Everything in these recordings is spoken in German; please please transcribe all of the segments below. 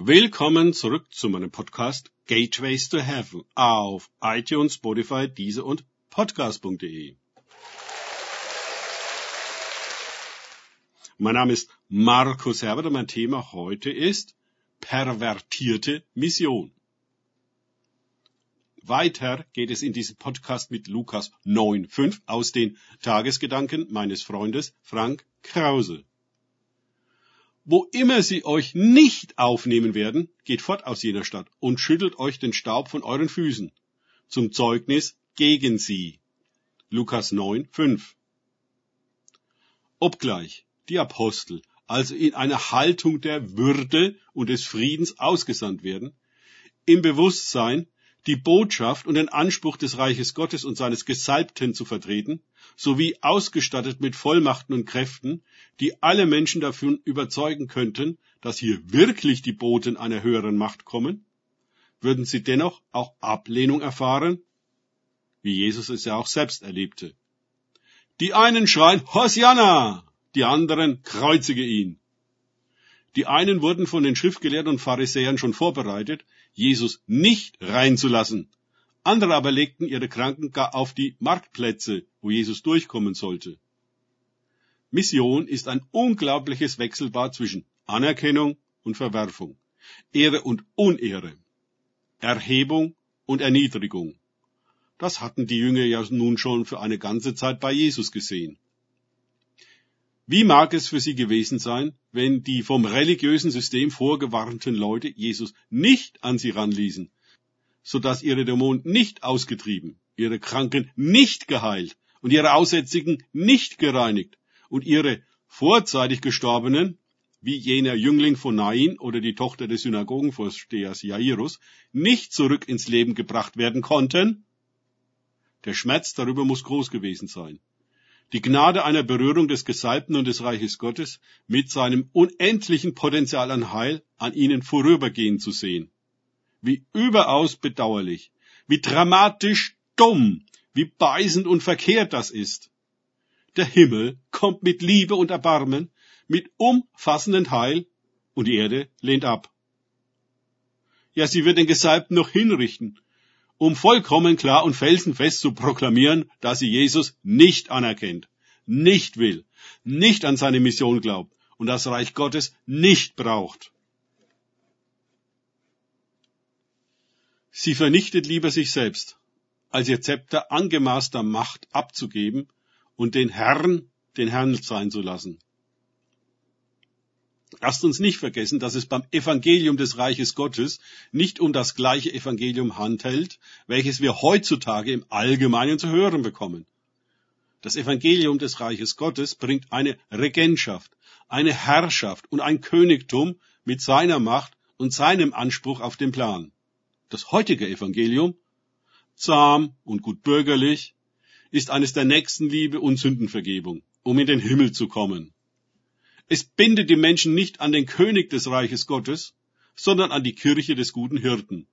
Willkommen zurück zu meinem Podcast Gateways to Heaven auf iTunes, Spotify, Diese und Podcast.de. Mein Name ist Markus Herbert und mein Thema heute ist pervertierte Mission. Weiter geht es in diesem Podcast mit Lukas 9.5 aus den Tagesgedanken meines Freundes Frank Krause. Wo immer sie euch nicht aufnehmen werden, geht fort aus jener Stadt und schüttelt euch den Staub von euren Füßen zum Zeugnis gegen sie. Lukas 9.5 Obgleich die Apostel also in einer Haltung der Würde und des Friedens ausgesandt werden, im Bewusstsein, die Botschaft und den Anspruch des Reiches Gottes und seines Gesalbten zu vertreten, sowie ausgestattet mit Vollmachten und Kräften, die alle Menschen davon überzeugen könnten, dass hier wirklich die Boten einer höheren Macht kommen, würden sie dennoch auch Ablehnung erfahren, wie Jesus es ja auch selbst erlebte. Die einen schreien Hosianna, die anderen kreuzige ihn. Die einen wurden von den Schriftgelehrten und Pharisäern schon vorbereitet, Jesus nicht reinzulassen. Andere aber legten ihre Kranken gar auf die Marktplätze, wo Jesus durchkommen sollte. Mission ist ein unglaubliches Wechselbad zwischen Anerkennung und Verwerfung, Ehre und Unehre, Erhebung und Erniedrigung. Das hatten die Jünger ja nun schon für eine ganze Zeit bei Jesus gesehen. Wie mag es für sie gewesen sein, wenn die vom religiösen System vorgewarnten Leute Jesus nicht an sie ranließen, so dass ihre Dämonen nicht ausgetrieben, ihre Kranken nicht geheilt und ihre Aussätzigen nicht gereinigt und ihre vorzeitig Gestorbenen, wie jener Jüngling von Nain oder die Tochter des Synagogenvorstehers Jairus, nicht zurück ins Leben gebracht werden konnten? Der Schmerz darüber muss groß gewesen sein die Gnade einer Berührung des Gesalbten und des Reiches Gottes mit seinem unendlichen Potenzial an Heil an ihnen vorübergehen zu sehen. Wie überaus bedauerlich, wie dramatisch dumm, wie beißend und verkehrt das ist. Der Himmel kommt mit Liebe und Erbarmen, mit umfassendem Heil, und die Erde lehnt ab. Ja, sie wird den Gesalbten noch hinrichten um vollkommen klar und felsenfest zu proklamieren, dass sie Jesus nicht anerkennt, nicht will, nicht an seine Mission glaubt und das Reich Gottes nicht braucht. Sie vernichtet lieber sich selbst, als ihr Zepter angemaßter Macht abzugeben und den Herrn den Herrn sein zu lassen. Lasst uns nicht vergessen, dass es beim Evangelium des Reiches Gottes nicht um das gleiche Evangelium handhält, welches wir heutzutage im Allgemeinen zu hören bekommen. Das Evangelium des Reiches Gottes bringt eine Regentschaft, eine Herrschaft und ein Königtum mit seiner Macht und seinem Anspruch auf den Plan. Das heutige Evangelium, zahm und gut bürgerlich, ist eines der Nächstenliebe und Sündenvergebung, um in den Himmel zu kommen. Es bindet die Menschen nicht an den König des Reiches Gottes, sondern an die Kirche des guten Hirten,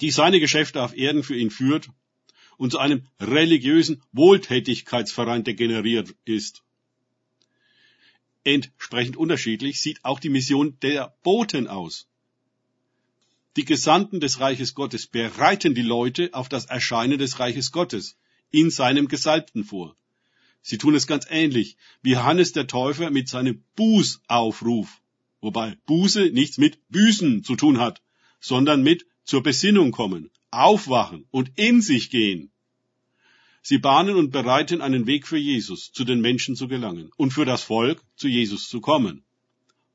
die seine Geschäfte auf Erden für ihn führt und zu einem religiösen Wohltätigkeitsverein degeneriert ist. Entsprechend unterschiedlich sieht auch die Mission der Boten aus. Die Gesandten des Reiches Gottes bereiten die Leute auf das Erscheinen des Reiches Gottes in seinem Gesalbten vor. Sie tun es ganz ähnlich wie Hannes der Täufer mit seinem Bußaufruf, wobei Buße nichts mit Büßen zu tun hat, sondern mit zur Besinnung kommen, aufwachen und in sich gehen. Sie bahnen und bereiten einen Weg für Jesus, zu den Menschen zu gelangen und für das Volk zu Jesus zu kommen.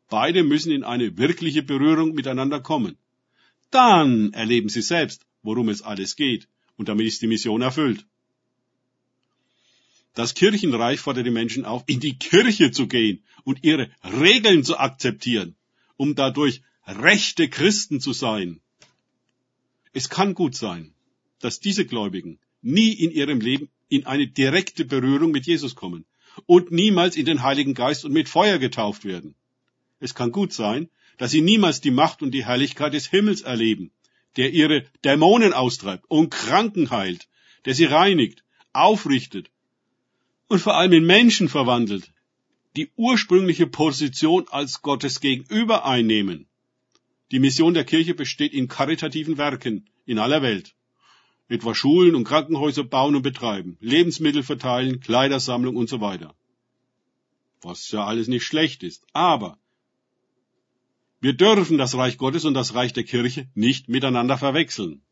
Beide müssen in eine wirkliche Berührung miteinander kommen. Dann erleben sie selbst, worum es alles geht, und damit ist die Mission erfüllt. Das Kirchenreich fordert die Menschen auf, in die Kirche zu gehen und ihre Regeln zu akzeptieren, um dadurch rechte Christen zu sein. Es kann gut sein, dass diese Gläubigen nie in ihrem Leben in eine direkte Berührung mit Jesus kommen und niemals in den Heiligen Geist und mit Feuer getauft werden. Es kann gut sein, dass sie niemals die Macht und die Herrlichkeit des Himmels erleben, der ihre Dämonen austreibt und Kranken heilt, der sie reinigt, aufrichtet und vor allem in Menschen verwandelt, die ursprüngliche Position als Gottes Gegenüber einnehmen. Die Mission der Kirche besteht in karitativen Werken in aller Welt. Etwa Schulen und Krankenhäuser bauen und betreiben, Lebensmittel verteilen, Kleidersammlung und so weiter. Was ja alles nicht schlecht ist. Aber wir dürfen das Reich Gottes und das Reich der Kirche nicht miteinander verwechseln.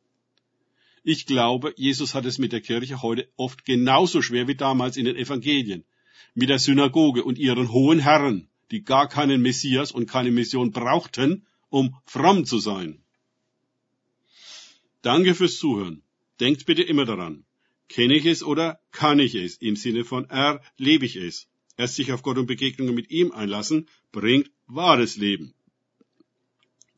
Ich glaube, Jesus hat es mit der Kirche heute oft genauso schwer wie damals in den Evangelien, mit der Synagoge und ihren hohen Herren, die gar keinen Messias und keine Mission brauchten, um fromm zu sein. Danke fürs Zuhören. Denkt bitte immer daran. Kenne ich es oder kann ich es? Im Sinne von erlebe ich es. Erst sich auf Gott und Begegnungen mit ihm einlassen, bringt wahres Leben.